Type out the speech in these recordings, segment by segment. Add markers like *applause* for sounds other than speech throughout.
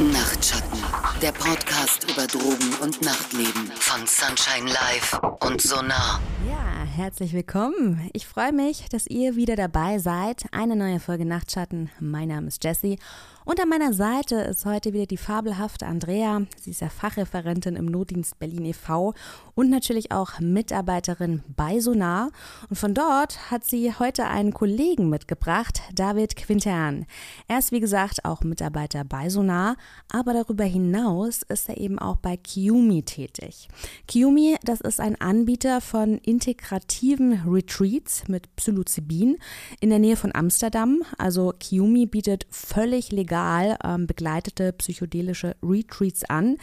Nachtschatten, der Podcast über Drogen und Nachtleben von Sunshine Live und Sonar. Ja, herzlich willkommen. Ich freue mich, dass ihr wieder dabei seid. Eine neue Folge Nachtschatten. Mein Name ist Jessie und an meiner Seite ist heute wieder die fabelhafte Andrea. Sie ist ja Fachreferentin im Notdienst Berlin e.V. und natürlich auch Mitarbeiterin bei Sonar. Und von dort hat sie heute einen Kollegen mitgebracht, David Quintern. Er ist wie gesagt auch Mitarbeiter bei Sonar, aber darüber hinaus ist er eben auch bei Kiumi tätig. Kiumi, das ist ein Anbieter von integrativen Retreats mit Psilocybin in der Nähe von Amsterdam. Also Kiumi bietet völlig legal legal ähm, begleitete psychedelische Retreats an.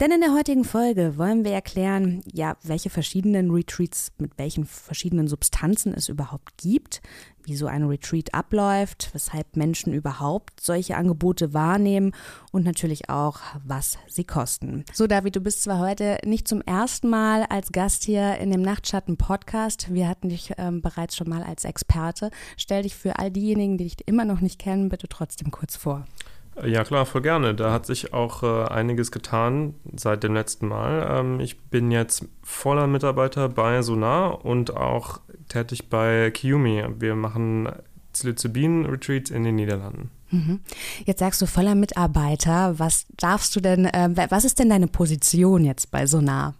Denn in der heutigen Folge wollen wir erklären, ja, welche verschiedenen Retreats mit welchen verschiedenen Substanzen es überhaupt gibt, wie so ein Retreat abläuft, weshalb Menschen überhaupt solche Angebote wahrnehmen und natürlich auch, was sie kosten. So, David, du bist zwar heute nicht zum ersten Mal als Gast hier in dem Nachtschatten-Podcast. Wir hatten dich ähm, bereits schon mal als Experte. Stell dich für all diejenigen, die dich immer noch nicht kennen, bitte trotzdem kurz vor. Ja, klar, voll gerne. Da hat sich auch äh, einiges getan seit dem letzten Mal. Ähm, ich bin jetzt voller Mitarbeiter bei Sonar und auch tätig bei Kiumi. Wir machen Psilocybin-Retreats in den Niederlanden. Mhm. Jetzt sagst du voller Mitarbeiter. Was darfst du denn, äh, was ist denn deine Position jetzt bei Sonar?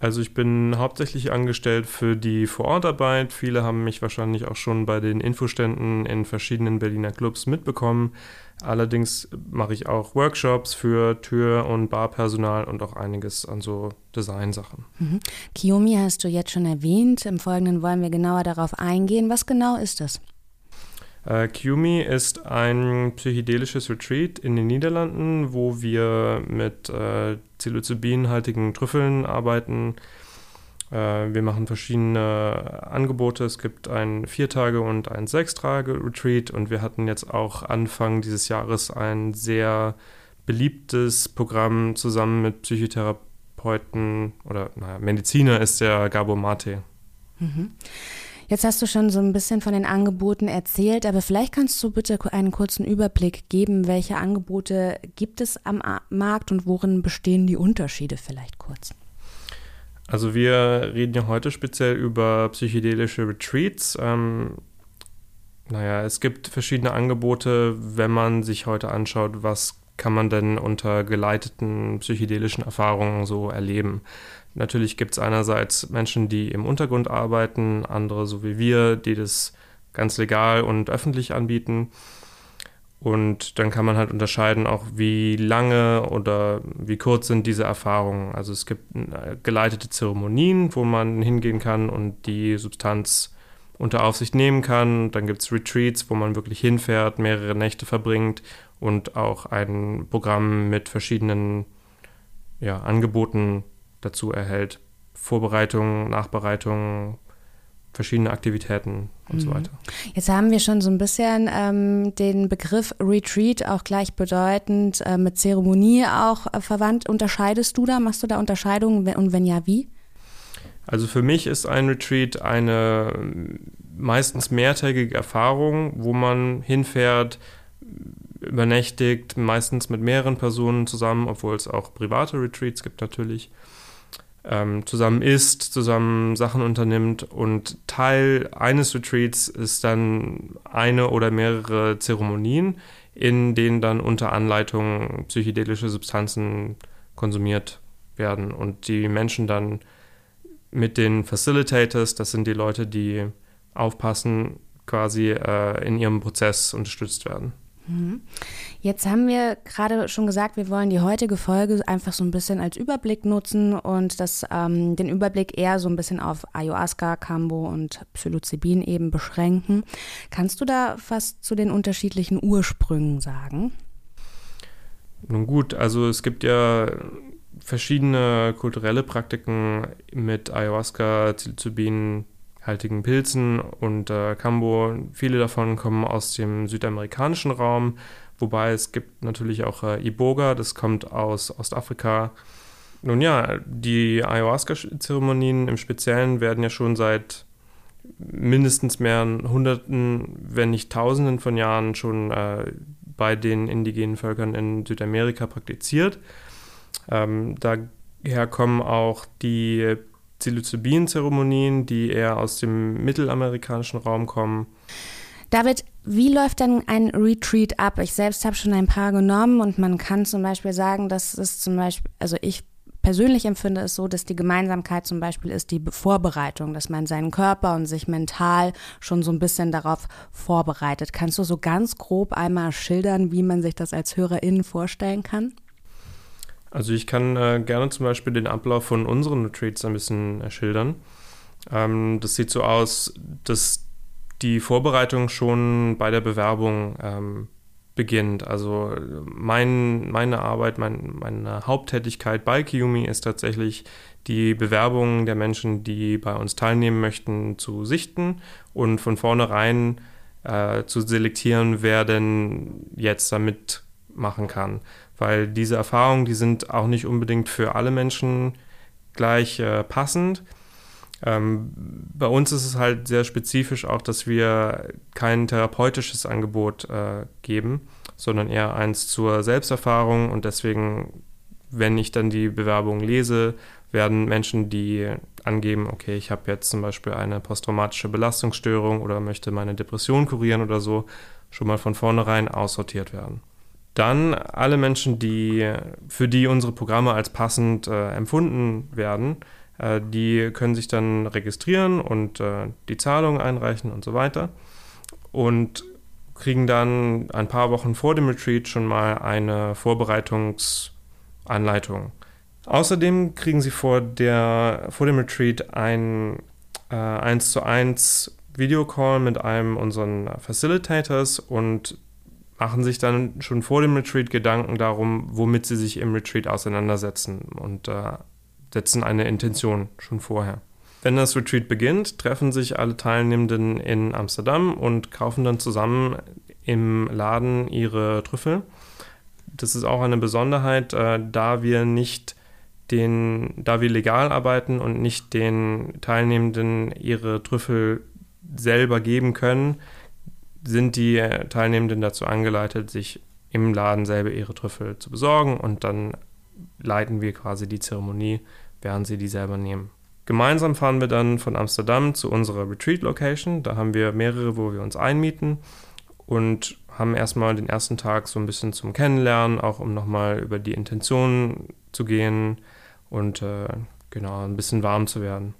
Also ich bin hauptsächlich angestellt für die Vorortarbeit. Viele haben mich wahrscheinlich auch schon bei den Infoständen in verschiedenen Berliner Clubs mitbekommen. Allerdings mache ich auch Workshops für Tür- und Barpersonal und auch einiges an so Designsachen. Mhm. Kiyomi hast du jetzt schon erwähnt. Im Folgenden wollen wir genauer darauf eingehen. Was genau ist das? Äh, Kiumi ist ein psychedelisches Retreat in den Niederlanden, wo wir mit äh, psilocybinhaltigen Trüffeln arbeiten. Äh, wir machen verschiedene Angebote. Es gibt ein Viertage- und ein Sechstage-Retreat und wir hatten jetzt auch Anfang dieses Jahres ein sehr beliebtes Programm zusammen mit Psychotherapeuten oder naja, Mediziner ist der Gabo Mate. Mhm. Jetzt hast du schon so ein bisschen von den Angeboten erzählt, aber vielleicht kannst du bitte einen kurzen Überblick geben, welche Angebote gibt es am Markt und worin bestehen die Unterschiede vielleicht kurz? Also wir reden ja heute speziell über psychedelische Retreats. Ähm, naja, es gibt verschiedene Angebote, wenn man sich heute anschaut, was kann man denn unter geleiteten psychedelischen Erfahrungen so erleben. Natürlich gibt es einerseits Menschen, die im Untergrund arbeiten, andere so wie wir, die das ganz legal und öffentlich anbieten. Und dann kann man halt unterscheiden, auch wie lange oder wie kurz sind diese Erfahrungen. Also es gibt äh, geleitete Zeremonien, wo man hingehen kann und die Substanz unter Aufsicht nehmen kann. Dann gibt es Retreats, wo man wirklich hinfährt, mehrere Nächte verbringt und auch ein Programm mit verschiedenen ja, Angeboten dazu erhält. Vorbereitung, Nachbereitung, verschiedene Aktivitäten und mhm. so weiter. Jetzt haben wir schon so ein bisschen ähm, den Begriff Retreat auch gleichbedeutend äh, mit Zeremonie auch äh, verwandt. Unterscheidest du da? Machst du da Unterscheidungen und wenn ja, wie? Also für mich ist ein Retreat eine meistens mehrtägige Erfahrung, wo man hinfährt, übernächtigt, meistens mit mehreren Personen zusammen, obwohl es auch private Retreats gibt natürlich ähm, zusammen isst, zusammen Sachen unternimmt und Teil eines Retreats ist dann eine oder mehrere Zeremonien, in denen dann unter Anleitung psychedelische Substanzen konsumiert werden und die Menschen dann mit den Facilitators, das sind die Leute, die aufpassen, quasi äh, in ihrem Prozess unterstützt werden. Jetzt haben wir gerade schon gesagt, wir wollen die heutige Folge einfach so ein bisschen als Überblick nutzen und das, ähm, den Überblick eher so ein bisschen auf Ayahuasca, Cambo und Psilocybin eben beschränken. Kannst du da was zu den unterschiedlichen Ursprüngen sagen? Nun gut, also es gibt ja verschiedene kulturelle Praktiken mit Ayahuasca, Psilocybin, haltigen Pilzen und äh, Cambo. Viele davon kommen aus dem südamerikanischen Raum, wobei es gibt natürlich auch äh, Iboga, das kommt aus Ostafrika. Nun ja, die Ayahuasca-Zeremonien im Speziellen werden ja schon seit mindestens mehreren Hunderten, wenn nicht Tausenden von Jahren schon äh, bei den indigenen Völkern in Südamerika praktiziert. Ähm, daher kommen auch die Psilocybin-Zeremonien, die eher aus dem mittelamerikanischen Raum kommen. David, wie läuft denn ein Retreat ab? Ich selbst habe schon ein paar genommen und man kann zum Beispiel sagen, dass es zum Beispiel, also ich persönlich empfinde es so, dass die Gemeinsamkeit zum Beispiel ist die Vorbereitung, dass man seinen Körper und sich mental schon so ein bisschen darauf vorbereitet. Kannst du so ganz grob einmal schildern, wie man sich das als HörerInnen vorstellen kann? Also ich kann äh, gerne zum Beispiel den Ablauf von unseren Retreats ein bisschen äh, schildern. Ähm, das sieht so aus, dass die Vorbereitung schon bei der Bewerbung ähm, beginnt. Also mein, meine Arbeit, mein, meine Haupttätigkeit bei Kiumi ist tatsächlich die Bewerbungen der Menschen, die bei uns teilnehmen möchten, zu sichten und von vornherein äh, zu selektieren, wer denn jetzt damit machen kann. Weil diese Erfahrungen, die sind auch nicht unbedingt für alle Menschen gleich äh, passend. Ähm, bei uns ist es halt sehr spezifisch auch, dass wir kein therapeutisches Angebot äh, geben, sondern eher eins zur Selbsterfahrung und deswegen, wenn ich dann die Bewerbung lese, werden Menschen, die angeben, okay, ich habe jetzt zum Beispiel eine posttraumatische Belastungsstörung oder möchte meine Depression kurieren oder so, schon mal von vornherein aussortiert werden. Dann alle Menschen, die für die unsere Programme als passend äh, empfunden werden, äh, die können sich dann registrieren und äh, die Zahlung einreichen und so weiter. Und kriegen dann ein paar Wochen vor dem Retreat schon mal eine Vorbereitungsanleitung. Außerdem kriegen sie vor, der, vor dem Retreat ein äh, 1 zu 1 Videocall mit einem unserer Facilitators und machen sich dann schon vor dem Retreat Gedanken darum, womit sie sich im Retreat auseinandersetzen und äh, setzen eine Intention schon vorher. Wenn das Retreat beginnt, treffen sich alle Teilnehmenden in Amsterdam und kaufen dann zusammen im Laden ihre Trüffel. Das ist auch eine Besonderheit, äh, da wir nicht den, da wir legal arbeiten und nicht den Teilnehmenden ihre Trüffel selber geben können, sind die Teilnehmenden dazu angeleitet, sich im Laden selber ihre Trüffel zu besorgen und dann leiten wir quasi die Zeremonie, während sie die selber nehmen. Gemeinsam fahren wir dann von Amsterdam zu unserer Retreat-Location. Da haben wir mehrere, wo wir uns einmieten und haben erstmal den ersten Tag so ein bisschen zum Kennenlernen, auch um nochmal über die Intentionen zu gehen und äh, genau ein bisschen warm zu werden.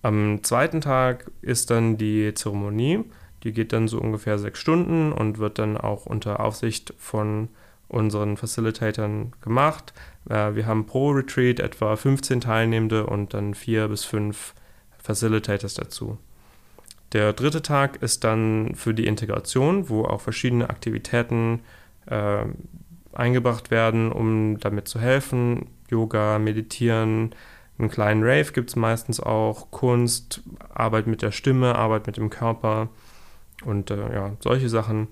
Am zweiten Tag ist dann die Zeremonie. Die geht dann so ungefähr sechs Stunden und wird dann auch unter Aufsicht von unseren Facilitatoren gemacht. Äh, wir haben pro Retreat etwa 15 Teilnehmende und dann vier bis fünf Facilitators dazu. Der dritte Tag ist dann für die Integration, wo auch verschiedene Aktivitäten äh, eingebracht werden, um damit zu helfen. Yoga, Meditieren, einen kleinen Rave gibt es meistens auch, Kunst, Arbeit mit der Stimme, Arbeit mit dem Körper und äh, ja, solche Sachen.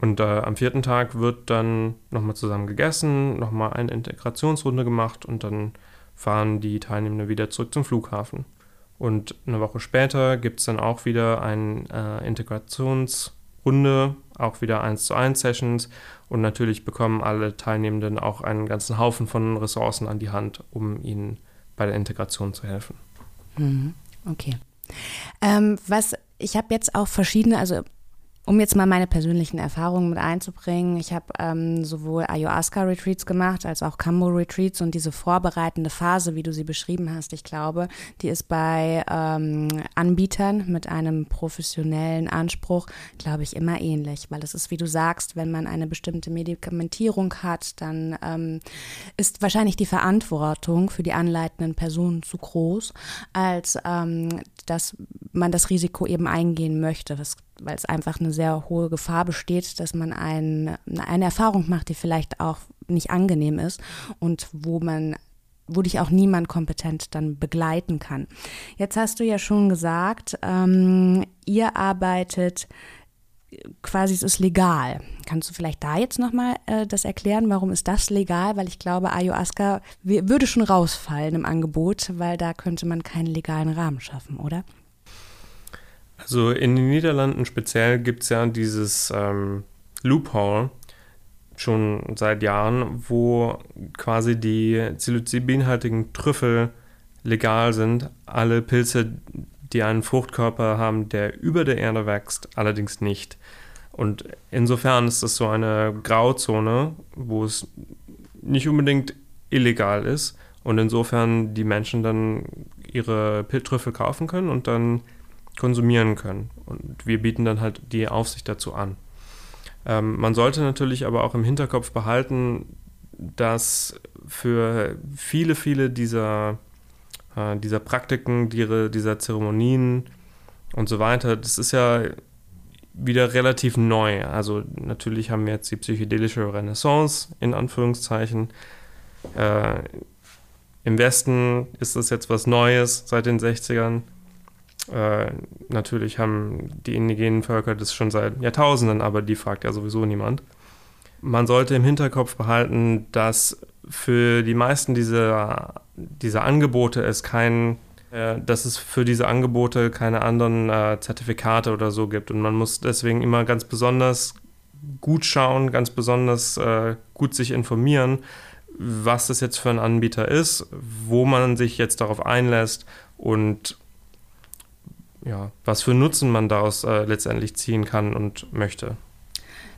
Und äh, am vierten Tag wird dann nochmal zusammen gegessen, nochmal eine Integrationsrunde gemacht und dann fahren die Teilnehmenden wieder zurück zum Flughafen. Und eine Woche später gibt es dann auch wieder eine äh, Integrationsrunde, auch wieder 1 zu 1 Sessions und natürlich bekommen alle Teilnehmenden auch einen ganzen Haufen von Ressourcen an die Hand, um ihnen bei der Integration zu helfen. Mhm. Okay. Ähm, was ich habe jetzt auch verschiedene, also um jetzt mal meine persönlichen Erfahrungen mit einzubringen, ich habe ähm, sowohl Ayahuasca-Retreats gemacht als auch Kambo-Retreats und diese vorbereitende Phase, wie du sie beschrieben hast, ich glaube, die ist bei ähm, Anbietern mit einem professionellen Anspruch, glaube ich, immer ähnlich, weil es ist, wie du sagst, wenn man eine bestimmte Medikamentierung hat, dann ähm, ist wahrscheinlich die Verantwortung für die anleitenden Personen zu groß, als ähm, dass man das Risiko eben eingehen möchte, weil es einfach eine sehr hohe Gefahr besteht, dass man ein, eine Erfahrung macht, die vielleicht auch nicht angenehm ist und wo man wo dich auch niemand kompetent dann begleiten kann. Jetzt hast du ja schon gesagt, ähm, ihr arbeitet quasi, es ist legal. Kannst du vielleicht da jetzt nochmal äh, das erklären? Warum ist das legal? Weil ich glaube, Ayahuasca würde schon rausfallen im Angebot, weil da könnte man keinen legalen Rahmen schaffen, oder? Also in den Niederlanden speziell gibt es ja dieses ähm, Loophole, schon seit Jahren, wo quasi die psilocybinhaltigen Trüffel legal sind. Alle Pilze, die einen Fruchtkörper haben, der über der Erde wächst, allerdings nicht. Und insofern ist das so eine Grauzone, wo es nicht unbedingt illegal ist und insofern die Menschen dann ihre Trüffel kaufen können und dann konsumieren können. Und wir bieten dann halt die Aufsicht dazu an. Ähm, man sollte natürlich aber auch im Hinterkopf behalten, dass für viele, viele dieser, äh, dieser Praktiken, die, dieser Zeremonien und so weiter, das ist ja wieder relativ neu. Also natürlich haben wir jetzt die psychedelische Renaissance in Anführungszeichen. Äh, Im Westen ist das jetzt was Neues seit den 60ern. Äh, natürlich haben die indigenen Völker das schon seit Jahrtausenden, aber die fragt ja sowieso niemand. Man sollte im Hinterkopf behalten, dass für die meisten dieser, dieser Angebote es kein, äh, dass es für diese Angebote keine anderen äh, Zertifikate oder so gibt. Und man muss deswegen immer ganz besonders gut schauen, ganz besonders äh, gut sich informieren, was das jetzt für ein Anbieter ist, wo man sich jetzt darauf einlässt und ja, was für Nutzen man daraus äh, letztendlich ziehen kann und möchte.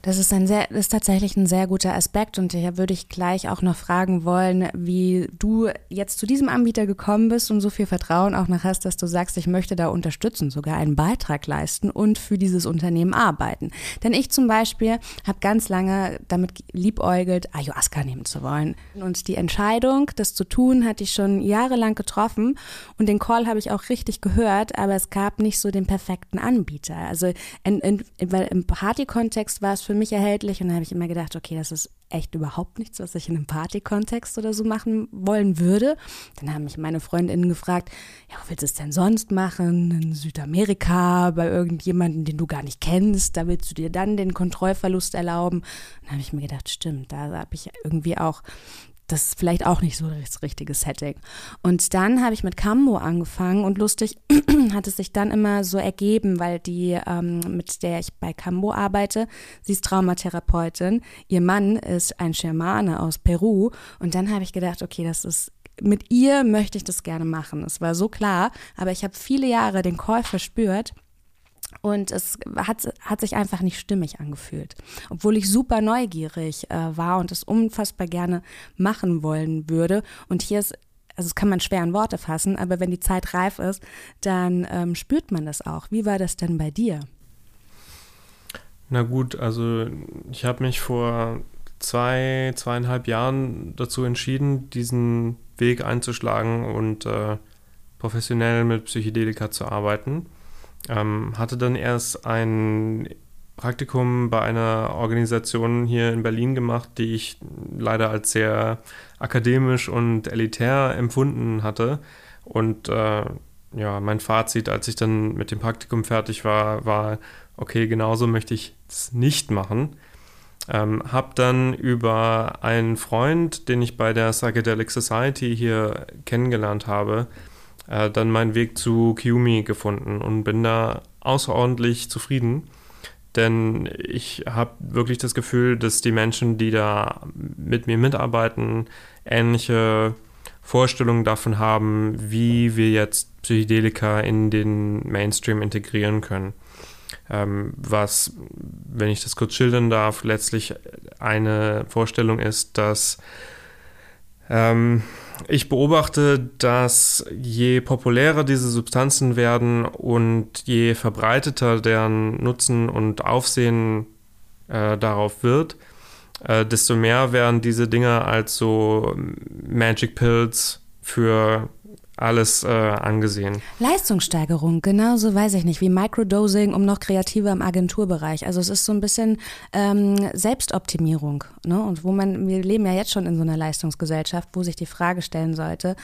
Das ist, ein sehr, ist tatsächlich ein sehr guter Aspekt und da würde ich gleich auch noch fragen wollen, wie du jetzt zu diesem Anbieter gekommen bist und so viel Vertrauen auch noch hast, dass du sagst, ich möchte da unterstützen, sogar einen Beitrag leisten und für dieses Unternehmen arbeiten. Denn ich zum Beispiel habe ganz lange damit liebäugelt, Ayahuasca nehmen zu wollen. Und die Entscheidung, das zu tun, hatte ich schon jahrelang getroffen und den Call habe ich auch richtig gehört, aber es gab nicht so den perfekten Anbieter. Also in, in, im Party-Kontext war es für mich erhältlich und dann habe ich immer gedacht, okay, das ist echt überhaupt nichts, was ich in einem Party-Kontext oder so machen wollen würde. Dann haben mich meine Freundinnen gefragt, ja, wo willst du es denn sonst machen? In Südamerika, bei irgendjemandem, den du gar nicht kennst, da willst du dir dann den Kontrollverlust erlauben. dann habe ich mir gedacht, stimmt, da habe ich irgendwie auch das ist vielleicht auch nicht so das richtige Setting. Und dann habe ich mit Cambo angefangen und lustig *clears throat* hat es sich dann immer so ergeben, weil die, ähm, mit der ich bei Cambo arbeite, sie ist Traumatherapeutin, ihr Mann ist ein Schamane aus Peru und dann habe ich gedacht, okay, das ist mit ihr möchte ich das gerne machen. Es war so klar, aber ich habe viele Jahre den Call verspürt und es hat, hat sich einfach nicht stimmig angefühlt. Obwohl ich super neugierig äh, war und es unfassbar gerne machen wollen würde. Und hier ist, also das kann man schwer in Worte fassen, aber wenn die Zeit reif ist, dann ähm, spürt man das auch. Wie war das denn bei dir? Na gut, also ich habe mich vor zwei, zweieinhalb Jahren dazu entschieden, diesen Weg einzuschlagen und äh, professionell mit Psychedelika zu arbeiten. Ähm, hatte dann erst ein Praktikum bei einer Organisation hier in Berlin gemacht, die ich leider als sehr akademisch und elitär empfunden hatte. Und äh, ja, mein Fazit, als ich dann mit dem Praktikum fertig war, war, okay, genauso möchte ich es nicht machen. Ähm, hab dann über einen Freund, den ich bei der Psychedelic Society hier kennengelernt habe, äh, dann meinen Weg zu Kiumi gefunden und bin da außerordentlich zufrieden. Denn ich habe wirklich das Gefühl, dass die Menschen, die da mit mir mitarbeiten, ähnliche Vorstellungen davon haben, wie wir jetzt Psychedelika in den Mainstream integrieren können. Ähm, was, wenn ich das kurz schildern darf, letztlich eine Vorstellung ist, dass ähm, ich beobachte, dass je populärer diese Substanzen werden und je verbreiteter deren Nutzen und Aufsehen äh, darauf wird, äh, desto mehr werden diese Dinge als so Magic Pills für alles äh, angesehen. Leistungssteigerung, genauso weiß ich nicht, wie Microdosing, um noch kreativer im Agenturbereich. Also es ist so ein bisschen ähm, Selbstoptimierung. Ne? Und wo man, wir leben ja jetzt schon in so einer Leistungsgesellschaft, wo sich die Frage stellen sollte,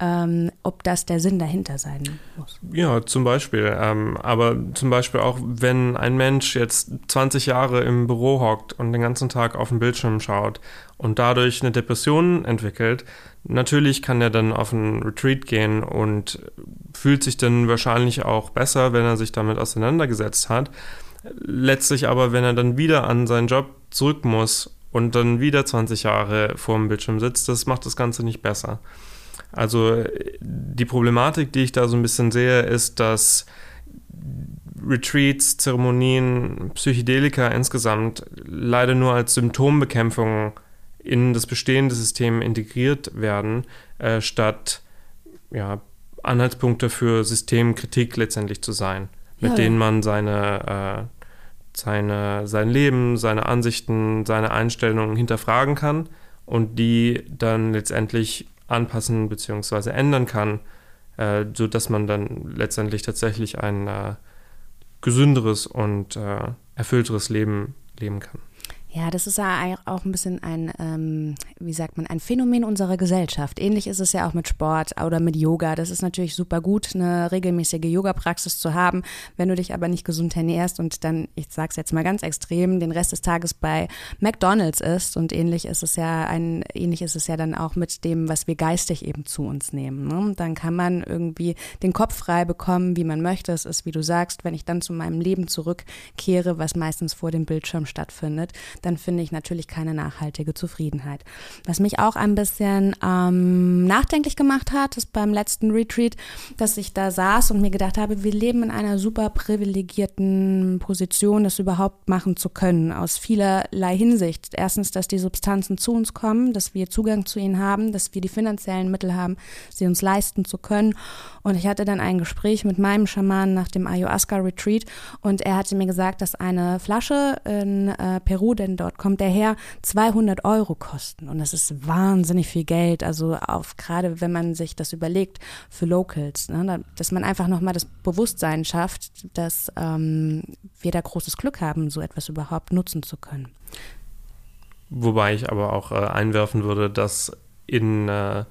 ähm, ob das der Sinn dahinter sein muss. Ja, zum Beispiel. Ähm, aber zum Beispiel auch, wenn ein Mensch jetzt 20 Jahre im Büro hockt und den ganzen Tag auf den Bildschirm schaut und dadurch eine Depression entwickelt, natürlich kann er dann auf einen Retreat gehen und fühlt sich dann wahrscheinlich auch besser, wenn er sich damit auseinandergesetzt hat. Letztlich aber, wenn er dann wieder an seinen Job zurück muss und dann wieder 20 Jahre vor dem Bildschirm sitzt, das macht das Ganze nicht besser. Also die Problematik, die ich da so ein bisschen sehe, ist, dass Retreats, Zeremonien, Psychedelika insgesamt leider nur als Symptombekämpfung in das bestehende System integriert werden, äh, statt ja, Anhaltspunkte für Systemkritik letztendlich zu sein, mit ja, denen man seine, äh, seine, sein Leben, seine Ansichten, seine Einstellungen hinterfragen kann und die dann letztendlich anpassen bzw. ändern kann, äh, sodass man dann letztendlich tatsächlich ein äh, gesünderes und äh, erfüllteres Leben leben kann. Ja, das ist ja auch ein bisschen ein, ähm, wie sagt man, ein Phänomen unserer Gesellschaft. Ähnlich ist es ja auch mit Sport oder mit Yoga. Das ist natürlich super gut, eine regelmäßige Yoga-Praxis zu haben. Wenn du dich aber nicht gesund ernährst und dann, ich sag's jetzt mal ganz extrem, den Rest des Tages bei McDonalds isst und ähnlich ist es ja ein, ähnlich ist es ja dann auch mit dem, was wir geistig eben zu uns nehmen. Ne? Dann kann man irgendwie den Kopf frei bekommen, wie man möchte. Es ist, wie du sagst, wenn ich dann zu meinem Leben zurückkehre, was meistens vor dem Bildschirm stattfindet, dann finde ich natürlich keine nachhaltige Zufriedenheit. Was mich auch ein bisschen ähm, nachdenklich gemacht hat, ist beim letzten Retreat, dass ich da saß und mir gedacht habe, wir leben in einer super privilegierten Position, das überhaupt machen zu können, aus vielerlei Hinsicht. Erstens, dass die Substanzen zu uns kommen, dass wir Zugang zu ihnen haben, dass wir die finanziellen Mittel haben, sie uns leisten zu können. Und ich hatte dann ein Gespräch mit meinem Schaman nach dem Ayahuasca Retreat und er hatte mir gesagt, dass eine Flasche in äh, Peru, denn dort kommt er her, 200 Euro kosten. Und das ist wahnsinnig viel Geld. Also auf, gerade wenn man sich das überlegt für Locals, ne, dass man einfach nochmal das Bewusstsein schafft, dass ähm, wir da großes Glück haben, so etwas überhaupt nutzen zu können. Wobei ich aber auch äh, einwerfen würde, dass in äh,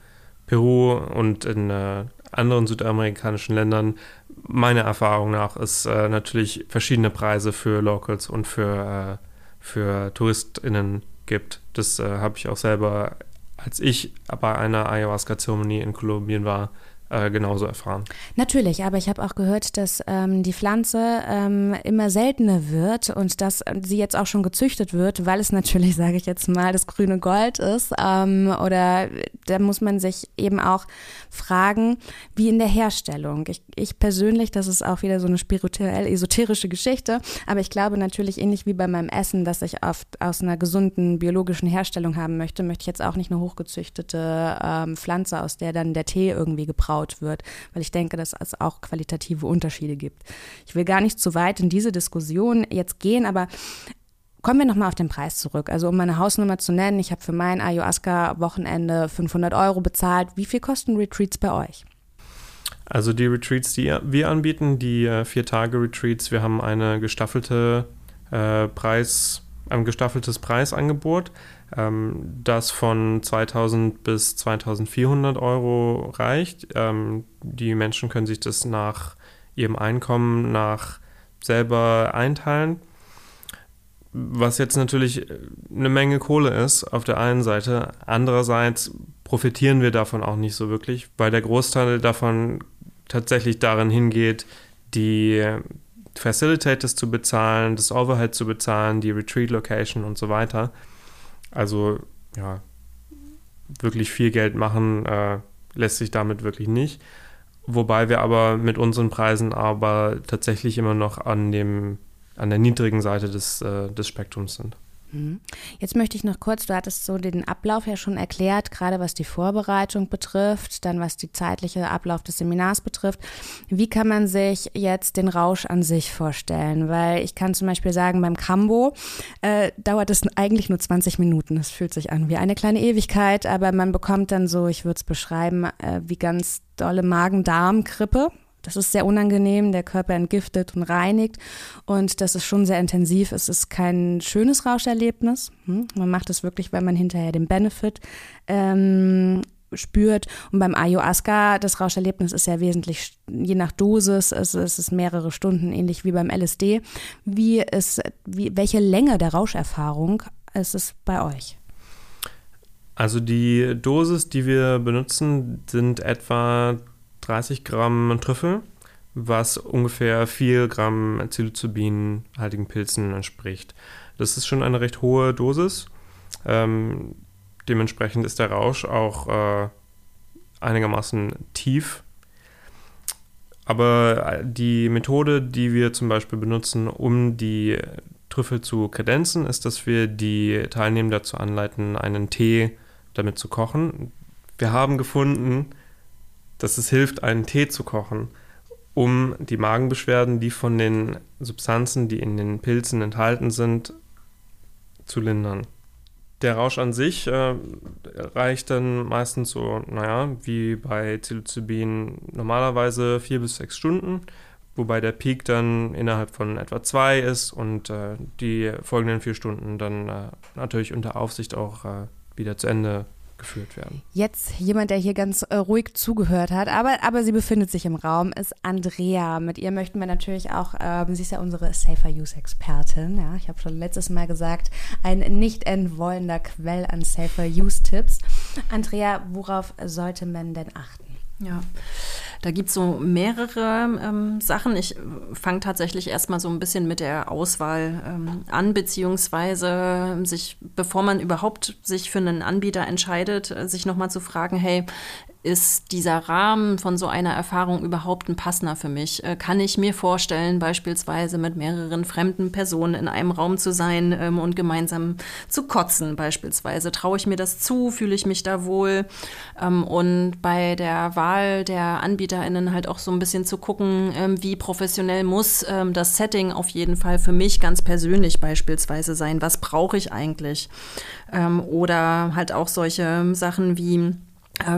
Peru und in äh, anderen südamerikanischen Ländern meiner Erfahrung nach es äh, natürlich verschiedene Preise für Locals und für äh, für TouristInnen gibt. Das äh, habe ich auch selber, als ich bei einer Ayahuasca-Zeremonie in Kolumbien war, äh, genauso erfahren. Natürlich, aber ich habe auch gehört, dass ähm, die Pflanze ähm, immer seltener wird und dass sie jetzt auch schon gezüchtet wird, weil es *laughs* natürlich, sage ich jetzt mal, das grüne Gold ist. Ähm, oder da muss man sich eben auch fragen, wie in der Herstellung. Ich, ich persönlich, das ist auch wieder so eine spirituell esoterische Geschichte, aber ich glaube natürlich ähnlich wie bei meinem Essen, dass ich oft aus einer gesunden biologischen Herstellung haben möchte, möchte ich jetzt auch nicht eine hochgezüchtete ähm, Pflanze, aus der dann der Tee irgendwie gebraut gebaut wird, weil ich denke, dass es auch qualitative Unterschiede gibt. Ich will gar nicht zu weit in diese Diskussion jetzt gehen, aber Kommen wir nochmal auf den Preis zurück. Also um meine Hausnummer zu nennen, ich habe für mein Ayahuasca-Wochenende 500 Euro bezahlt. Wie viel kosten Retreats bei euch? Also die Retreats, die wir anbieten, die äh, Vier-Tage-Retreats, wir haben eine gestaffelte äh, Preis, ein gestaffeltes Preisangebot das von 2000 bis 2400 Euro reicht. Ähm, die Menschen können sich das nach ihrem Einkommen nach selber einteilen. Was jetzt natürlich eine Menge Kohle ist auf der einen Seite. Andererseits profitieren wir davon auch nicht so wirklich, weil der Großteil davon tatsächlich darin hingeht, die Facilitators zu bezahlen, das Overhead zu bezahlen, die Retreat Location und so weiter. Also ja, wirklich viel Geld machen äh, lässt sich damit wirklich nicht. Wobei wir aber mit unseren Preisen aber tatsächlich immer noch an, dem, an der niedrigen Seite des, äh, des Spektrums sind. Mhm. Jetzt möchte ich noch kurz, du hattest so den Ablauf ja schon erklärt, gerade was die Vorbereitung betrifft, dann was die zeitliche Ablauf des Seminars betrifft. Wie kann man sich jetzt den Rausch an sich vorstellen? Weil ich kann zum Beispiel sagen, beim Cambo äh, dauert es eigentlich nur 20 Minuten. Es fühlt sich an wie eine kleine Ewigkeit, aber man bekommt dann so, ich würde es beschreiben, äh, wie ganz dolle Magen-Darm-Grippe das ist sehr unangenehm, der Körper entgiftet und reinigt und das ist schon sehr intensiv. Es ist kein schönes Rauscherlebnis. Hm? Man macht es wirklich, weil man hinterher den Benefit ähm, spürt. Und beim Ayahuasca, das Rauscherlebnis ist ja wesentlich, je nach Dosis, es, es ist mehrere Stunden, ähnlich wie beim LSD. Wie ist, wie, welche Länge der Rauscherfahrung ist es bei euch? Also die Dosis, die wir benutzen, sind etwa 30 Gramm Trüffel, was ungefähr 4 Gramm Psilocybin-haltigen Pilzen entspricht. Das ist schon eine recht hohe Dosis. Ähm, dementsprechend ist der Rausch auch äh, einigermaßen tief. Aber die Methode, die wir zum Beispiel benutzen, um die Trüffel zu kredenzen, ist, dass wir die Teilnehmer dazu anleiten, einen Tee damit zu kochen. Wir haben gefunden, dass es hilft, einen Tee zu kochen, um die Magenbeschwerden, die von den Substanzen, die in den Pilzen enthalten sind, zu lindern. Der Rausch an sich äh, reicht dann meistens so, naja, wie bei Psilocybin normalerweise vier bis sechs Stunden, wobei der Peak dann innerhalb von etwa zwei ist und äh, die folgenden vier Stunden dann äh, natürlich unter Aufsicht auch äh, wieder zu Ende geführt werden. Jetzt jemand, der hier ganz äh, ruhig zugehört hat, aber, aber sie befindet sich im Raum, ist Andrea. Mit ihr möchten wir natürlich auch, ähm, sie ist ja unsere Safer Use Expertin. Ja, ich habe schon letztes Mal gesagt, ein nicht entwollender Quell an Safer Use Tipps. Andrea, worauf sollte man denn achten? Ja, da gibt es so mehrere ähm, Sachen. Ich fange tatsächlich erstmal so ein bisschen mit der Auswahl ähm, an, beziehungsweise sich, bevor man überhaupt sich für einen Anbieter entscheidet, äh, sich nochmal zu fragen, hey, ist dieser Rahmen von so einer Erfahrung überhaupt ein passender für mich? Äh, kann ich mir vorstellen, beispielsweise mit mehreren fremden Personen in einem Raum zu sein ähm, und gemeinsam zu kotzen, beispielsweise? Traue ich mir das zu? Fühle ich mich da wohl? Ähm, und bei der Wahl der AnbieterInnen halt auch so ein bisschen zu gucken, ähm, wie professionell muss ähm, das Setting auf jeden Fall für mich ganz persönlich beispielsweise sein? Was brauche ich eigentlich? Ähm, oder halt auch solche Sachen wie,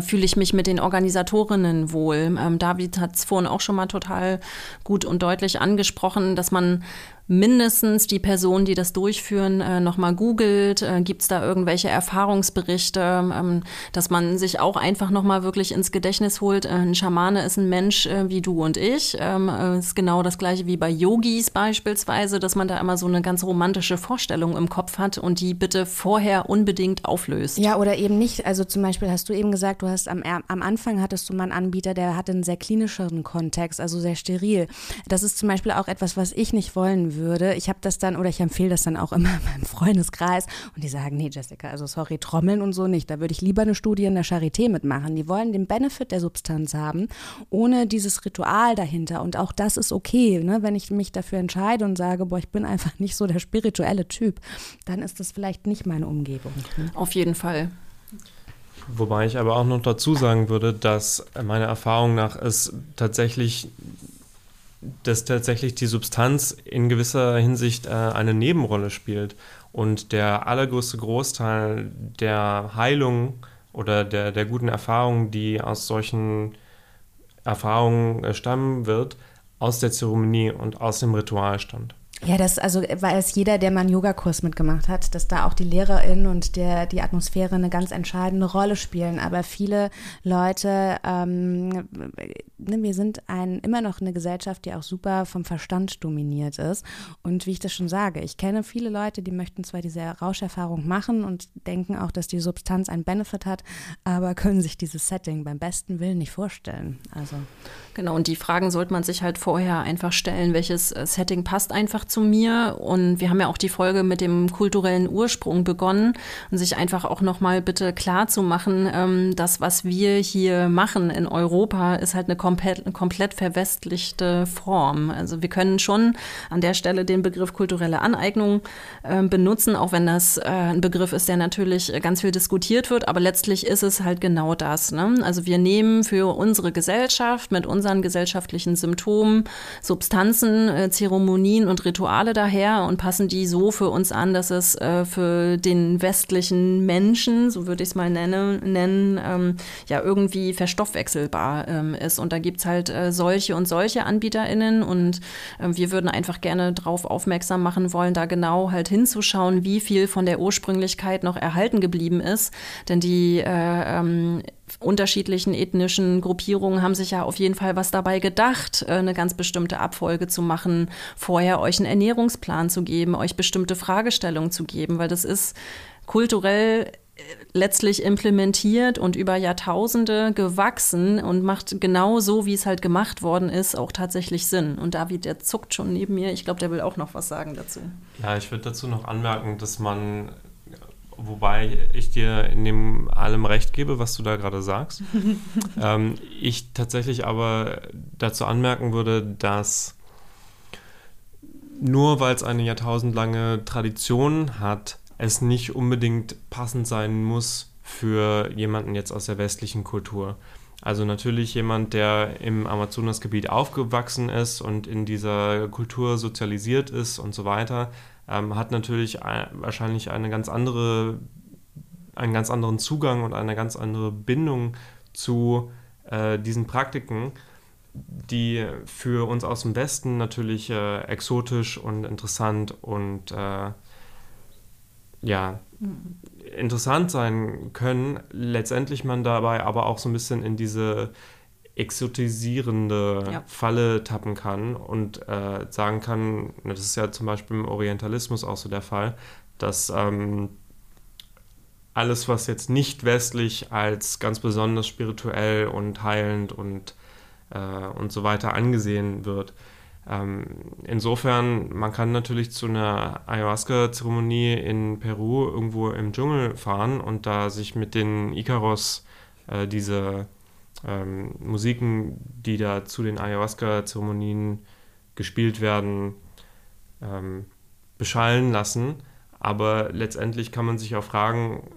fühle ich mich mit den Organisatorinnen wohl. Ähm, David hat es vorhin auch schon mal total gut und deutlich angesprochen, dass man mindestens die Person, die das durchführen, äh, nochmal googelt. Äh, Gibt es da irgendwelche Erfahrungsberichte, ähm, dass man sich auch einfach nochmal wirklich ins Gedächtnis holt. Äh, ein Schamane ist ein Mensch äh, wie du und ich. Ähm, äh, ist genau das gleiche wie bei Yogis beispielsweise, dass man da immer so eine ganz romantische Vorstellung im Kopf hat und die bitte vorher unbedingt auflöst. Ja, oder eben nicht. Also zum Beispiel hast du eben gesagt, du hast am, am Anfang hattest du mal einen Anbieter, der hatte einen sehr klinischeren Kontext, also sehr steril. Das ist zum Beispiel auch etwas, was ich nicht wollen würde würde. Ich habe das dann oder ich empfehle das dann auch immer meinem Freundeskreis und die sagen, nee, Jessica, also sorry, Trommeln und so nicht. Da würde ich lieber eine Studie in der Charité mitmachen. Die wollen den Benefit der Substanz haben, ohne dieses Ritual dahinter. Und auch das ist okay, ne? wenn ich mich dafür entscheide und sage, boah, ich bin einfach nicht so der spirituelle Typ, dann ist das vielleicht nicht meine Umgebung. Ne? Auf jeden Fall. Wobei ich aber auch noch dazu sagen würde, dass meiner Erfahrung nach es tatsächlich dass tatsächlich die Substanz in gewisser Hinsicht äh, eine Nebenrolle spielt und der allergrößte Großteil der Heilung oder der, der guten Erfahrungen, die aus solchen Erfahrungen äh, stammen wird, aus der Zeremonie und aus dem Ritual stammt. Ja, das also weiß jeder, der mal einen Yogakurs mitgemacht hat, dass da auch die LehrerInnen und der, die Atmosphäre eine ganz entscheidende Rolle spielen. Aber viele Leute, ähm, ne, wir sind ein, immer noch eine Gesellschaft, die auch super vom Verstand dominiert ist. Und wie ich das schon sage, ich kenne viele Leute, die möchten zwar diese Rauscherfahrung machen und denken auch, dass die Substanz einen Benefit hat, aber *laughs* können sich dieses Setting beim besten Willen nicht vorstellen. Also. Genau, und die Fragen sollte man sich halt vorher einfach stellen, welches äh, Setting passt einfach zu mir. Und wir haben ja auch die Folge mit dem kulturellen Ursprung begonnen und sich einfach auch nochmal bitte klar zu machen, ähm, das, was wir hier machen in Europa, ist halt eine komplett, komplett verwestlichte Form. Also wir können schon an der Stelle den Begriff kulturelle Aneignung äh, benutzen, auch wenn das äh, ein Begriff ist, der natürlich ganz viel diskutiert wird, aber letztlich ist es halt genau das. Ne? Also wir nehmen für unsere Gesellschaft mit uns unseren gesellschaftlichen Symptomen Substanzen, äh, Zeremonien und Rituale daher und passen die so für uns an, dass es äh, für den westlichen Menschen, so würde ich es mal nenne, nennen, ähm, ja irgendwie verstoffwechselbar ähm, ist. Und da gibt es halt äh, solche und solche AnbieterInnen und äh, wir würden einfach gerne darauf aufmerksam machen wollen, da genau halt hinzuschauen, wie viel von der Ursprünglichkeit noch erhalten geblieben ist. Denn die äh, ähm, unterschiedlichen ethnischen Gruppierungen haben sich ja auf jeden Fall was dabei gedacht, äh, eine ganz bestimmte Abfolge zu machen, vorher euch einen Ernährungsplan zu geben, euch bestimmte Fragestellungen zu geben, weil das ist kulturell äh, letztlich implementiert und über Jahrtausende gewachsen und macht genau so, wie es halt gemacht worden ist, auch tatsächlich Sinn. Und David, der zuckt schon neben mir. Ich glaube, der will auch noch was sagen dazu. Ja, ich würde dazu noch anmerken, dass man wobei ich dir in dem allem recht gebe, was du da gerade sagst. *laughs* ähm, ich tatsächlich aber dazu anmerken würde, dass nur weil es eine jahrtausendlange Tradition hat, es nicht unbedingt passend sein muss für jemanden jetzt aus der westlichen Kultur. Also natürlich jemand, der im Amazonasgebiet aufgewachsen ist und in dieser Kultur sozialisiert ist und so weiter, ähm, hat natürlich ein, wahrscheinlich eine ganz andere, einen ganz anderen Zugang und eine ganz andere Bindung zu äh, diesen Praktiken, die für uns aus dem Westen natürlich äh, exotisch und interessant und äh, ja, mhm. Interessant sein können, letztendlich man dabei aber auch so ein bisschen in diese exotisierende ja. Falle tappen kann und äh, sagen kann, das ist ja zum Beispiel im Orientalismus auch so der Fall, dass ähm, alles, was jetzt nicht westlich als ganz besonders spirituell und heilend und, äh, und so weiter angesehen wird, ähm, insofern, man kann natürlich zu einer Ayahuasca-Zeremonie in Peru irgendwo im Dschungel fahren und da sich mit den Icaros äh, diese ähm, Musiken, die da zu den Ayahuasca-Zeremonien gespielt werden, ähm, beschallen lassen. Aber letztendlich kann man sich auch fragen,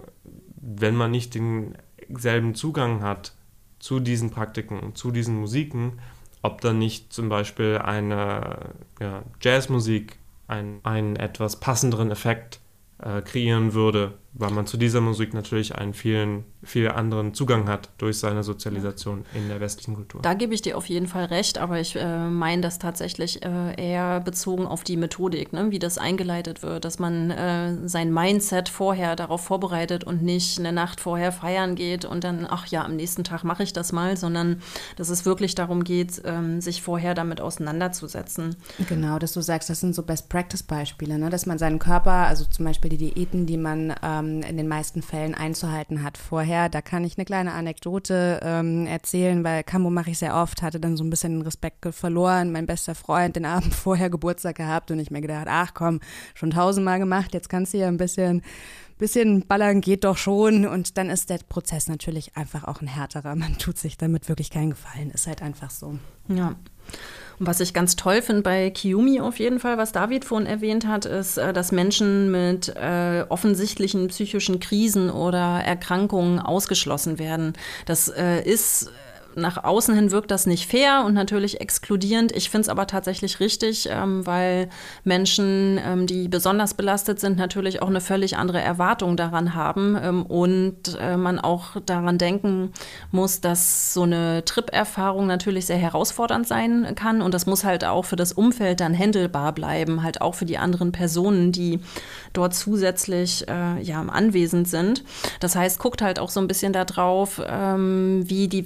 wenn man nicht denselben Zugang hat zu diesen Praktiken, zu diesen Musiken, ob dann nicht zum Beispiel eine ja, Jazzmusik einen, einen etwas passenderen Effekt äh, kreieren würde, weil man zu dieser Musik natürlich einen vielen, viel anderen Zugang hat durch seine Sozialisation in der westlichen Kultur. Da gebe ich dir auf jeden Fall recht, aber ich äh, meine das tatsächlich äh, eher bezogen auf die Methodik, ne? wie das eingeleitet wird, dass man äh, sein Mindset vorher darauf vorbereitet und nicht eine Nacht vorher feiern geht und dann, ach ja, am nächsten Tag mache ich das mal, sondern dass es wirklich darum geht, ähm, sich vorher damit auseinanderzusetzen. Genau, dass du sagst, das sind so Best-Practice-Beispiele, ne? dass man seinen Körper, also zum Beispiel die Diäten, die man ähm, ähm, in den meisten Fällen einzuhalten hat vorher. Da kann ich eine kleine Anekdote ähm, erzählen, weil Cambo mache ich sehr oft, hatte dann so ein bisschen den Respekt verloren. Mein bester Freund den Abend *laughs* vorher Geburtstag gehabt und ich mir gedacht, ach komm, schon tausendmal gemacht, jetzt kannst du ja ein bisschen bisschen ballern geht doch schon und dann ist der Prozess natürlich einfach auch ein härterer. Man tut sich damit wirklich keinen Gefallen, ist halt einfach so. Ja. Und was ich ganz toll finde bei Kiyomi auf jeden Fall, was David vorhin erwähnt hat, ist, äh, dass Menschen mit äh, offensichtlichen psychischen Krisen oder Erkrankungen ausgeschlossen werden. Das äh, ist nach außen hin wirkt das nicht fair und natürlich exkludierend. Ich finde es aber tatsächlich richtig, ähm, weil Menschen, ähm, die besonders belastet sind, natürlich auch eine völlig andere Erwartung daran haben ähm, und äh, man auch daran denken muss, dass so eine Trip-Erfahrung natürlich sehr herausfordernd sein kann und das muss halt auch für das Umfeld dann händelbar bleiben, halt auch für die anderen Personen, die dort zusätzlich äh, ja, anwesend sind. Das heißt, guckt halt auch so ein bisschen darauf, ähm, wie die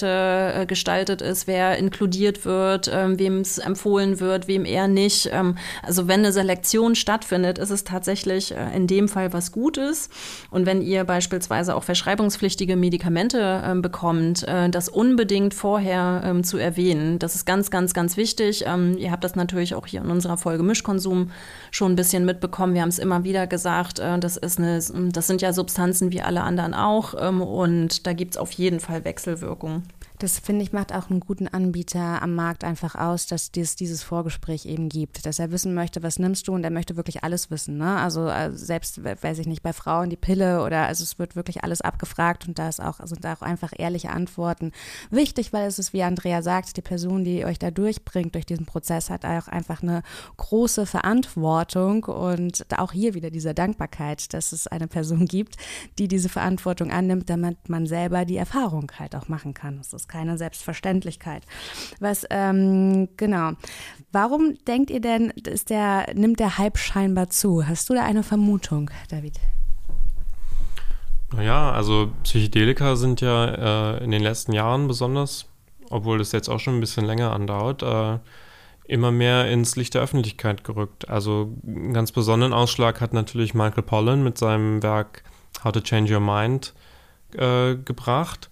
Webseite äh, gestaltet ist, wer inkludiert wird, ähm, wem es empfohlen wird, wem eher nicht. Ähm, also wenn eine Selektion stattfindet, ist es tatsächlich äh, in dem Fall was Gutes. Und wenn ihr beispielsweise auch verschreibungspflichtige Medikamente ähm, bekommt, äh, das unbedingt vorher ähm, zu erwähnen. Das ist ganz, ganz, ganz wichtig. Ähm, ihr habt das natürlich auch hier in unserer Folge Mischkonsum schon ein bisschen mitbekommen. Wir haben es immer wieder gesagt, äh, das, ist eine, das sind ja Substanzen wie alle anderen auch ähm, und da gibt es auf jeden Fall Wechselwirkungen. Das finde ich macht auch einen guten Anbieter am Markt einfach aus, dass es dieses Vorgespräch eben gibt, dass er wissen möchte, was nimmst du und er möchte wirklich alles wissen. Ne? Also, also selbst, weiß ich nicht, bei Frauen die Pille oder also es wird wirklich alles abgefragt und da ist auch, sind auch einfach ehrliche Antworten wichtig, weil es ist, wie Andrea sagt, die Person, die euch da durchbringt durch diesen Prozess, hat auch einfach eine große Verantwortung und auch hier wieder diese Dankbarkeit, dass es eine Person gibt, die diese Verantwortung annimmt, damit man selber die Erfahrung halt auch machen kann. Das ist keine Selbstverständlichkeit. Was, ähm, genau. Warum denkt ihr denn, ist der, nimmt der Hype scheinbar zu? Hast du da eine Vermutung, David? Naja, also Psychedelika sind ja äh, in den letzten Jahren besonders, obwohl das jetzt auch schon ein bisschen länger andauert, äh, immer mehr ins Licht der Öffentlichkeit gerückt. Also einen ganz besonderen Ausschlag hat natürlich Michael Pollan mit seinem Werk How to Change Your Mind äh, gebracht.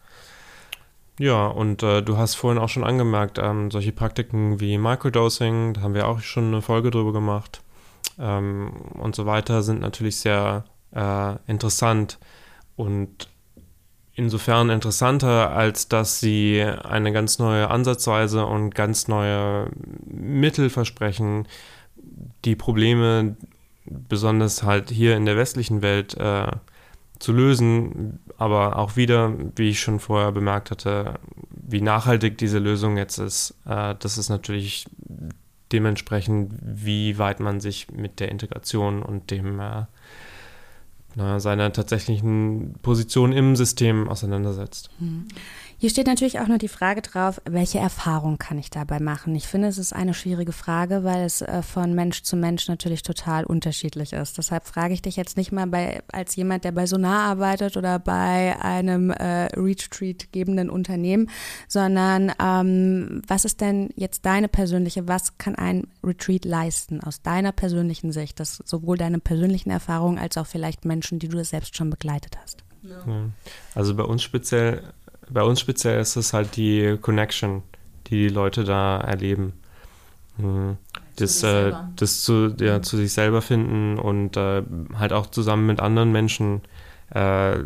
Ja, und äh, du hast vorhin auch schon angemerkt, ähm, solche Praktiken wie Microdosing, da haben wir auch schon eine Folge drüber gemacht, ähm, und so weiter, sind natürlich sehr äh, interessant und insofern interessanter, als dass sie eine ganz neue Ansatzweise und ganz neue Mittel versprechen, die Probleme, besonders halt hier in der westlichen Welt, äh, zu lösen, aber auch wieder, wie ich schon vorher bemerkt hatte, wie nachhaltig diese Lösung jetzt ist, äh, das ist natürlich dementsprechend, wie weit man sich mit der Integration und dem äh, na, seiner tatsächlichen Position im System auseinandersetzt. Mhm. Hier steht natürlich auch noch die Frage drauf, welche Erfahrung kann ich dabei machen? Ich finde, es ist eine schwierige Frage, weil es äh, von Mensch zu Mensch natürlich total unterschiedlich ist. Deshalb frage ich dich jetzt nicht mal bei, als jemand, der bei Sonar arbeitet oder bei einem äh, Retreat gebenden Unternehmen, sondern ähm, was ist denn jetzt deine persönliche, was kann ein Retreat leisten aus deiner persönlichen Sicht? Das sowohl deine persönlichen Erfahrungen als auch vielleicht Menschen, die du selbst schon begleitet hast. Ja. Also bei uns speziell bei uns speziell ist es halt die Connection, die die Leute da erleben. Mhm. Das, äh, das zu, ja, zu sich selber finden und äh, halt auch zusammen mit anderen Menschen äh,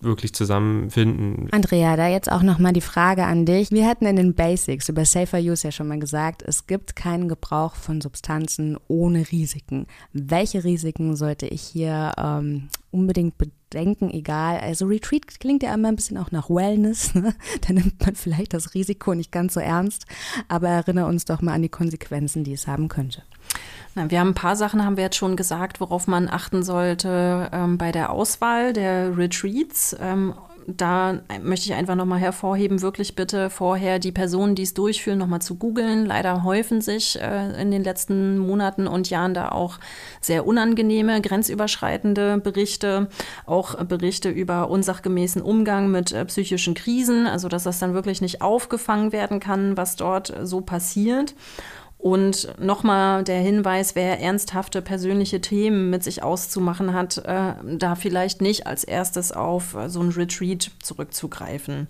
wirklich zusammenfinden. Andrea, da jetzt auch nochmal die Frage an dich. Wir hatten in den Basics über Safer Use ja schon mal gesagt, es gibt keinen Gebrauch von Substanzen ohne Risiken. Welche Risiken sollte ich hier ähm, unbedingt bedenken, egal. Also Retreat klingt ja immer ein bisschen auch nach Wellness. *laughs* Ne? Da nimmt man vielleicht das Risiko nicht ganz so ernst, aber erinnere uns doch mal an die Konsequenzen, die es haben könnte. Na, wir haben ein paar Sachen, haben wir jetzt schon gesagt, worauf man achten sollte ähm, bei der Auswahl der Retreats. Ähm, da möchte ich einfach nochmal hervorheben, wirklich bitte vorher die Personen, die es durchführen, nochmal zu googeln. Leider häufen sich äh, in den letzten Monaten und Jahren da auch sehr unangenehme, grenzüberschreitende Berichte, auch Berichte über unsachgemäßen Umgang mit äh, psychischen Krisen, also dass das dann wirklich nicht aufgefangen werden kann, was dort so passiert. Und nochmal der Hinweis, wer ernsthafte persönliche Themen mit sich auszumachen hat, äh, da vielleicht nicht als erstes auf äh, so ein Retreat zurückzugreifen.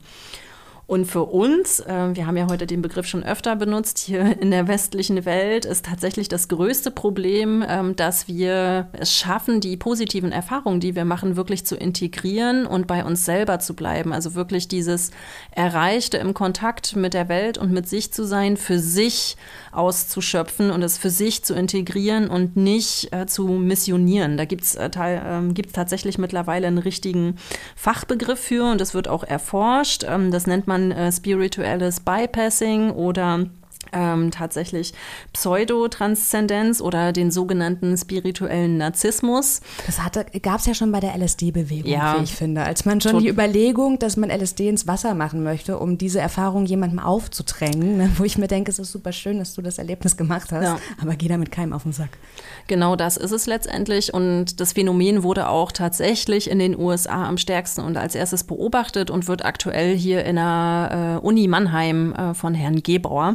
Und für uns, äh, wir haben ja heute den Begriff schon öfter benutzt, hier in der westlichen Welt ist tatsächlich das größte Problem, ähm, dass wir es schaffen, die positiven Erfahrungen, die wir machen, wirklich zu integrieren und bei uns selber zu bleiben. Also wirklich dieses Erreichte im Kontakt mit der Welt und mit sich zu sein, für sich auszuschöpfen und es für sich zu integrieren und nicht äh, zu missionieren. Da gibt es äh, äh, tatsächlich mittlerweile einen richtigen Fachbegriff für und das wird auch erforscht. Ähm, das nennt man man äh, spirituelles Bypassing oder ähm, tatsächlich Pseudotranszendenz oder den sogenannten spirituellen Narzissmus. Das gab es ja schon bei der LSD-Bewegung, ja, wie ich finde. Als man schon die Überlegung, dass man LSD ins Wasser machen möchte, um diese Erfahrung jemandem aufzudrängen, ne, wo ich mir denke, es ist super schön, dass du das Erlebnis gemacht hast, ja. aber geh damit keinem auf den Sack. Genau das ist es letztendlich und das Phänomen wurde auch tatsächlich in den USA am stärksten und als erstes beobachtet und wird aktuell hier in der äh, Uni Mannheim äh, von Herrn Gebauer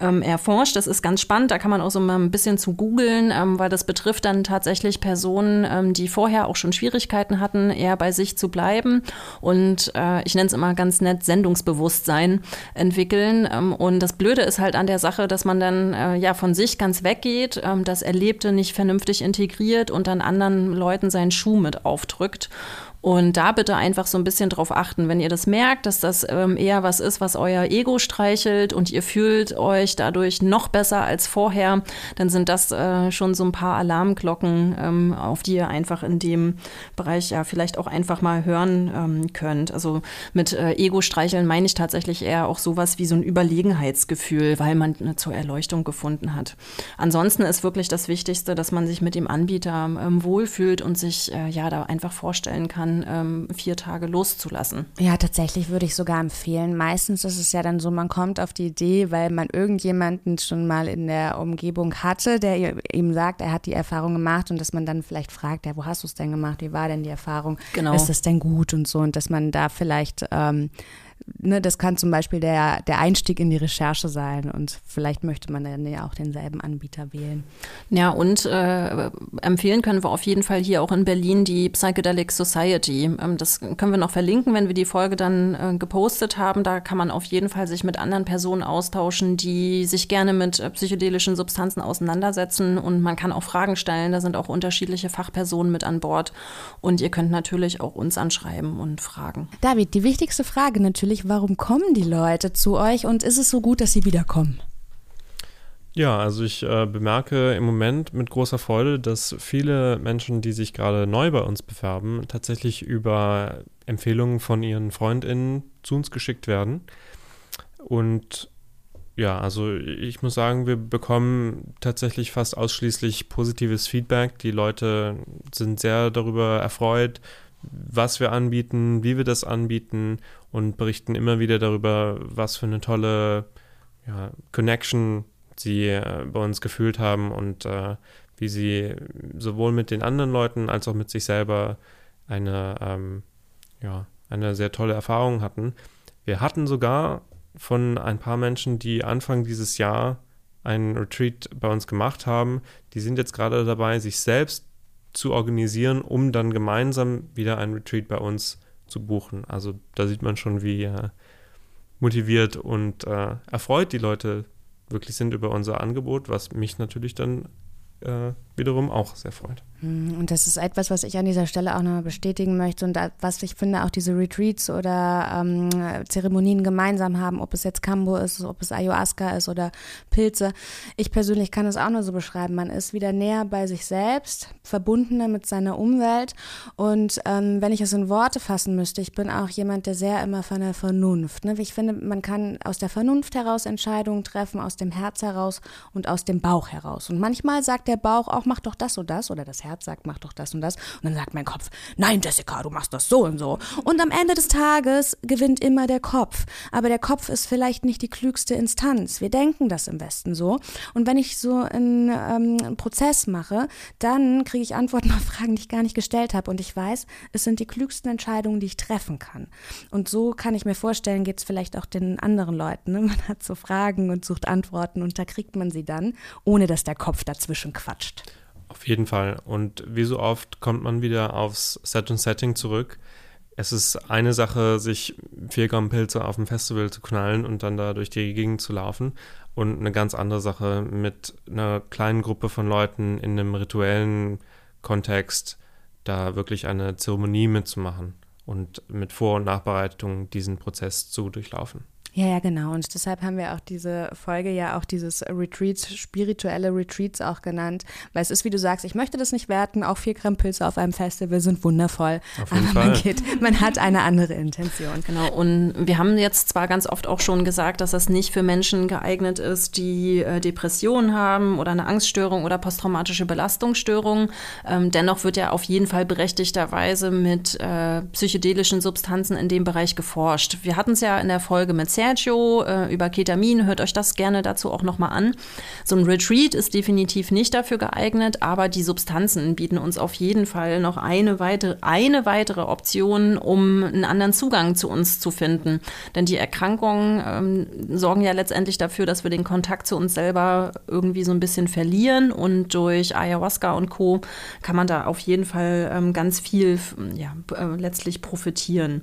ähm, erforscht. Das ist ganz spannend, da kann man auch so mal ein bisschen zu googeln, ähm, weil das betrifft dann tatsächlich Personen, ähm, die vorher auch schon Schwierigkeiten hatten, eher bei sich zu bleiben und äh, ich nenne es immer ganz nett Sendungsbewusstsein entwickeln. Ähm, und das Blöde ist halt an der Sache, dass man dann äh, ja von sich ganz weggeht, ähm, das Erlebte nicht vernünftig integriert und dann anderen Leuten seinen Schuh mit aufdrückt. Und da bitte einfach so ein bisschen drauf achten, wenn ihr das merkt, dass das ähm, eher was ist, was euer Ego streichelt und ihr fühlt euch dadurch noch besser als vorher, dann sind das äh, schon so ein paar Alarmglocken, ähm, auf die ihr einfach in dem Bereich ja vielleicht auch einfach mal hören ähm, könnt. Also mit äh, Ego streicheln meine ich tatsächlich eher auch sowas wie so ein Überlegenheitsgefühl, weil man eine zur Erleuchtung gefunden hat. Ansonsten ist wirklich das Wichtigste, dass man sich mit dem Anbieter ähm, wohlfühlt und sich äh, ja da einfach vorstellen kann, ähm, vier Tage loszulassen. Ja, tatsächlich würde ich sogar empfehlen. Meistens ist es ja dann so, man kommt auf die Idee, weil man irgendjemanden schon mal in der Umgebung hatte, der ihm sagt, er hat die Erfahrung gemacht und dass man dann vielleicht fragt, ja, wo hast du es denn gemacht? Wie war denn die Erfahrung? Genau. Ist das denn gut und so? Und dass man da vielleicht ähm, ne, das kann zum Beispiel der, der Einstieg in die Recherche sein und vielleicht möchte man dann ja auch denselben Anbieter wählen. Ja, und äh, empfehlen können wir auf jeden Fall hier auch in Berlin die Psychedelic Society. Ähm, das können wir noch verlinken, wenn wir die Folge dann äh, gepostet haben. Da kann man auf jeden Fall sich mit anderen Personen austauschen, die sich gerne mit äh, psychedelischen Substanzen auseinandersetzen und man kann auch Fragen stellen. Da sind auch unterschiedliche Fachpersonen mit an Bord und ihr könnt natürlich auch uns anschreiben und fragen. David, die wichtigste Frage natürlich, warum kommen die Leute zu euch und ist es so gut, dass sie wiederkommen? Ja, also ich äh, bemerke im Moment mit großer Freude, dass viele Menschen, die sich gerade neu bei uns bewerben, tatsächlich über Empfehlungen von ihren Freundinnen zu uns geschickt werden. Und ja, also ich muss sagen, wir bekommen tatsächlich fast ausschließlich positives Feedback. Die Leute sind sehr darüber erfreut, was wir anbieten, wie wir das anbieten und berichten immer wieder darüber, was für eine tolle ja, Connection sie äh, bei uns gefühlt haben und äh, wie sie sowohl mit den anderen Leuten als auch mit sich selber eine, ähm, ja, eine sehr tolle Erfahrung hatten. Wir hatten sogar von ein paar Menschen, die Anfang dieses Jahr einen Retreat bei uns gemacht haben, die sind jetzt gerade dabei, sich selbst zu organisieren, um dann gemeinsam wieder ein Retreat bei uns zu buchen. Also da sieht man schon, wie äh, motiviert und äh, erfreut die Leute wirklich sind über unser Angebot, was mich natürlich dann äh, wiederum auch sehr freut. Hm, und das ist etwas, was ich an dieser Stelle auch nochmal bestätigen möchte und was ich finde, auch diese Retreats oder ähm, Zeremonien gemeinsam haben, ob es jetzt Kambo ist, ob es Ayahuasca ist oder Pilze. Ich persönlich kann es auch nur so beschreiben. Man ist wieder näher bei sich selbst, verbundener mit seiner Umwelt. Und ähm, wenn ich es in Worte fassen müsste, ich bin auch jemand, der sehr immer von der Vernunft. Ne? Ich finde, man kann aus der Vernunft heraus Entscheidungen treffen, aus dem Herz heraus und aus dem Bauch heraus. Und manchmal sagt der Bauch auch, mach doch das und das oder das Herz sagt, mach doch das und das. Und dann sagt mein Kopf, nein, Jessica, du machst das so und so. Und am Ende des Tages gewinnt immer der Kopf. Aber der Kopf ist vielleicht nicht die klügste Instanz. Wir denken das im Westen so. Und wenn ich so einen, ähm, einen Prozess mache, dann kriege ich Antworten *laughs* auf Fragen, die ich gar nicht gestellt habe. Und ich weiß, es sind die klügsten Entscheidungen, die ich treffen kann. Und so kann ich mir vorstellen, geht es vielleicht auch den anderen Leuten. Ne? *laughs* Man hat so Fragen und sucht Antworten und da kriegt man sie dann, ohne dass der Kopf dazwischen quatscht. Auf jeden Fall. Und wie so oft kommt man wieder aufs Set und Setting zurück. Es ist eine Sache, sich vier Gramm Pilze auf dem Festival zu knallen und dann da durch die Gegend zu laufen. Und eine ganz andere Sache mit einer kleinen Gruppe von Leuten in einem rituellen Kontext da wirklich eine Zeremonie mitzumachen und mit Vor- und Nachbereitung diesen Prozess zu durchlaufen. Ja, ja, genau. Und deshalb haben wir auch diese Folge ja auch dieses Retreats, spirituelle Retreats auch genannt. Weil es ist, wie du sagst, ich möchte das nicht werten. Auch vier Gramm Pilze auf einem Festival sind wundervoll. Auf jeden aber Fall. man, geht, man hat eine andere Intention. Genau, und wir haben jetzt zwar ganz oft auch schon gesagt, dass das nicht für Menschen geeignet ist, die äh, Depressionen haben oder eine Angststörung oder posttraumatische Belastungsstörung. Ähm, dennoch wird ja auf jeden Fall berechtigterweise mit äh, psychedelischen Substanzen in dem Bereich geforscht. Wir hatten es ja in der Folge mit Sergio äh, über Ketamin, hört euch das gerne dazu auch nochmal an. So ein Retreat ist definitiv nicht dafür geeignet, aber die Substanzen bieten uns auf jeden Fall noch eine weitere, eine weitere Option, um einen anderen Zugang zu uns zu finden. Denn die Erkrankungen ähm, sorgen ja letztendlich dafür, dass wir den Kontakt zu uns selber irgendwie so ein bisschen verlieren und durch Ayahuasca und Co. kann man da auf jeden Fall ähm, ganz viel ja, äh, letztlich profitieren.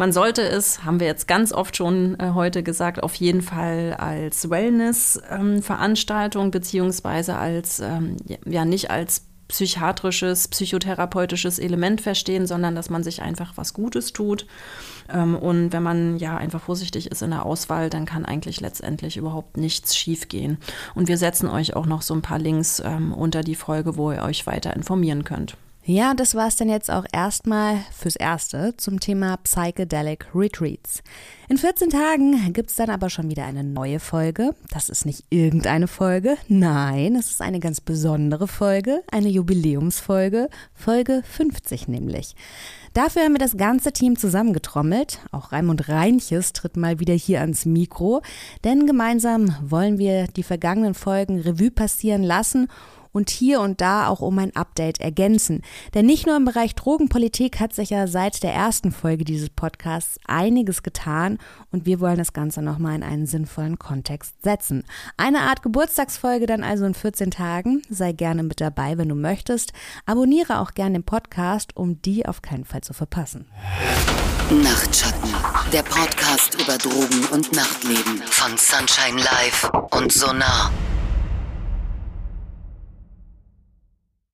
Man sollte es, haben wir jetzt ganz oft schon äh, heute gesagt, auf jeden Fall als Wellness-Veranstaltung ähm, beziehungsweise als, ähm, ja, nicht als psychiatrisches, psychotherapeutisches Element verstehen, sondern dass man sich einfach was Gutes tut. Ähm, und wenn man ja einfach vorsichtig ist in der Auswahl, dann kann eigentlich letztendlich überhaupt nichts schiefgehen. Und wir setzen euch auch noch so ein paar Links ähm, unter die Folge, wo ihr euch weiter informieren könnt. Ja, das war es dann jetzt auch erstmal fürs Erste zum Thema Psychedelic Retreats. In 14 Tagen gibt es dann aber schon wieder eine neue Folge. Das ist nicht irgendeine Folge, nein, es ist eine ganz besondere Folge, eine Jubiläumsfolge, Folge 50 nämlich. Dafür haben wir das ganze Team zusammengetrommelt. Auch Raimund Reinches tritt mal wieder hier ans Mikro, denn gemeinsam wollen wir die vergangenen Folgen Revue passieren lassen und hier und da auch um ein Update ergänzen. Denn nicht nur im Bereich Drogenpolitik hat sich ja seit der ersten Folge dieses Podcasts einiges getan und wir wollen das Ganze nochmal in einen sinnvollen Kontext setzen. Eine Art Geburtstagsfolge dann also in 14 Tagen. Sei gerne mit dabei, wenn du möchtest. Abonniere auch gerne den Podcast, um die auf keinen Fall zu verpassen. Nachtschatten, der Podcast über Drogen und Nachtleben von Sunshine Live und Sonar.